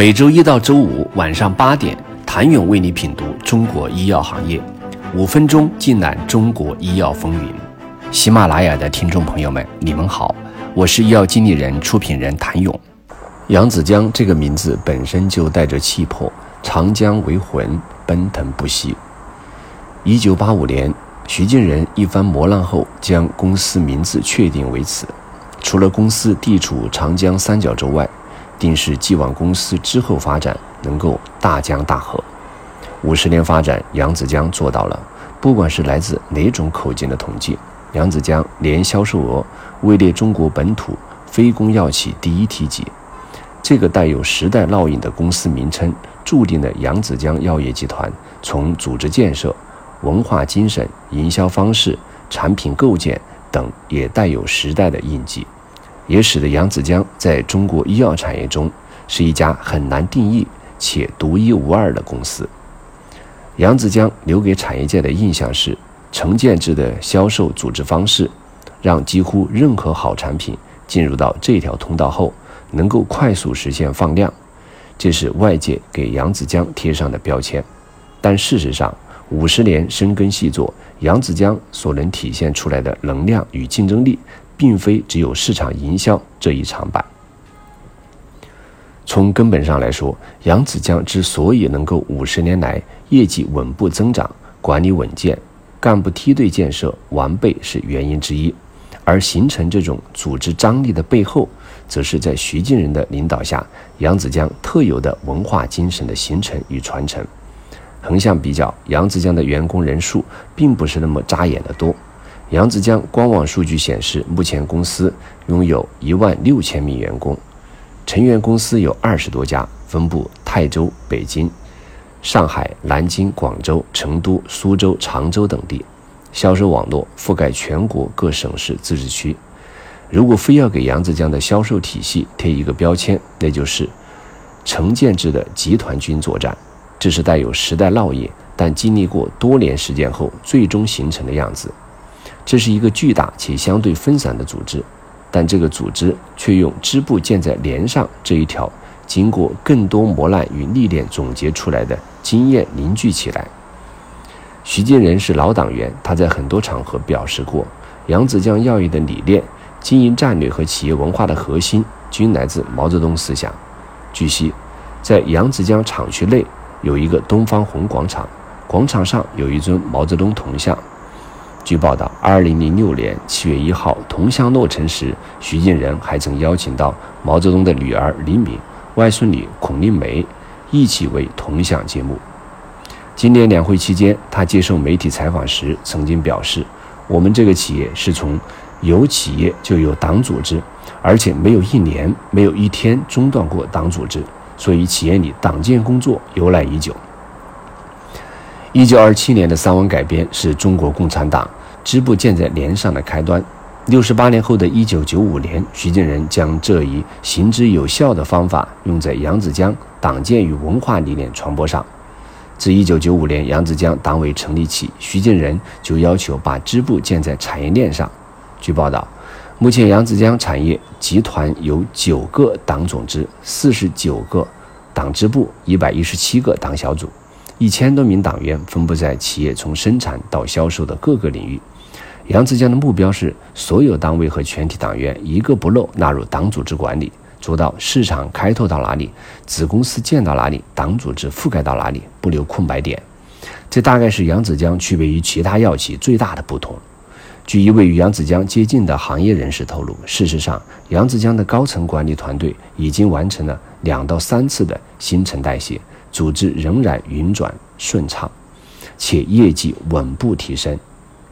每周一到周五晚上八点，谭勇为你品读中国医药行业，五分钟尽览中国医药风云。喜马拉雅的听众朋友们，你们好，我是医药经理人、出品人谭勇。扬子江这个名字本身就带着气魄，长江为魂，奔腾不息。一九八五年，徐静仁一番磨难后，将公司名字确定为此。除了公司地处长江三角洲外，定是寄望公司之后发展能够大江大河。五十年发展，扬子江做到了。不管是来自哪种口径的统计，扬子江年销售额位列中国本土非公药企第一梯级。这个带有时代烙印的公司名称，注定了扬子江药业集团从组织建设。文化精神、营销方式、产品构建等也带有时代的印记，也使得扬子江在中国医药产业中是一家很难定义且独一无二的公司。扬子江留给产业界的印象是成建制的销售组织方式，让几乎任何好产品进入到这条通道后，能够快速实现放量，这是外界给扬子江贴上的标签。但事实上，五十年深耕细作，扬子江所能体现出来的能量与竞争力，并非只有市场营销这一长板。从根本上来说，扬子江之所以能够五十年来业绩稳步增长、管理稳健、干部梯队建设完备，是原因之一。而形成这种组织张力的背后，则是在徐静人的领导下，扬子江特有的文化精神的形成与传承。横向比较，扬子江的员工人数并不是那么扎眼的多。扬子江官网数据显示，目前公司拥有一万六千名员工，成员公司有二十多家，分布泰州、北京、上海、南京、广州、成都、苏州、常州等地，销售网络覆盖全国各省市自治区。如果非要给扬子江的销售体系贴一个标签，那就是成建制的集团军作战。这是带有时代烙印，但经历过多年实践后最终形成的样子。这是一个巨大且相对分散的组织，但这个组织却用支部建在连上这一条，经过更多磨难与历练总结出来的经验凝聚起来。徐建仁是老党员，他在很多场合表示过，扬子江药业的理念、经营战略和企业文化的核心均来自毛泽东思想。据悉，在扬子江厂区内。有一个东方红广场，广场上有一尊毛泽东铜像。据报道，二零零六年七月一号铜像落成时，徐静仁还曾邀请到毛泽东的女儿李敏、外孙女孔令梅一起为铜像揭幕。今年两会期间，他接受媒体采访时曾经表示：“我们这个企业是从有企业就有党组织，而且没有一年、没有一天中断过党组织。”所以，企业里党建工作由来已久。一九二七年的三湾改编是中国共产党支部建在连上的开端。六十八年后的一九九五年，徐静仁将这一行之有效的方法用在扬子江党建与文化理念传播上。自一九九五年扬子江党委成立起，徐静仁就要求把支部建在产业链上。据报道。目前，扬子江产业集团有九个党总支、四十九个党支部、一百一十七个党小组，一千多名党员分布在企业从生产到销售的各个领域。扬子江的目标是，所有单位和全体党员一个不漏纳入党组织管理，做到市场开拓到哪里，子公司建到哪里，党组织覆盖到哪里，不留空白点。这大概是扬子江区别于其他药企最大的不同。据一位与扬子江接近的行业人士透露，事实上，扬子江的高层管理团队已经完成了两到三次的新陈代谢，组织仍然运转顺畅，且业绩稳步提升。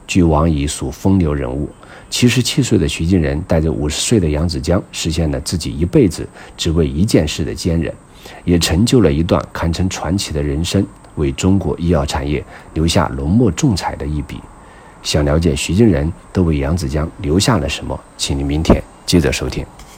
据网易属风流人物，七十七岁的徐静仁带着五十岁的杨子江，实现了自己一辈子只为一件事的坚韧，也成就了一段堪称传奇的人生，为中国医药产业留下浓墨重彩的一笔。想了解徐静仁都为杨子江留下了什么，请您明天接着收听。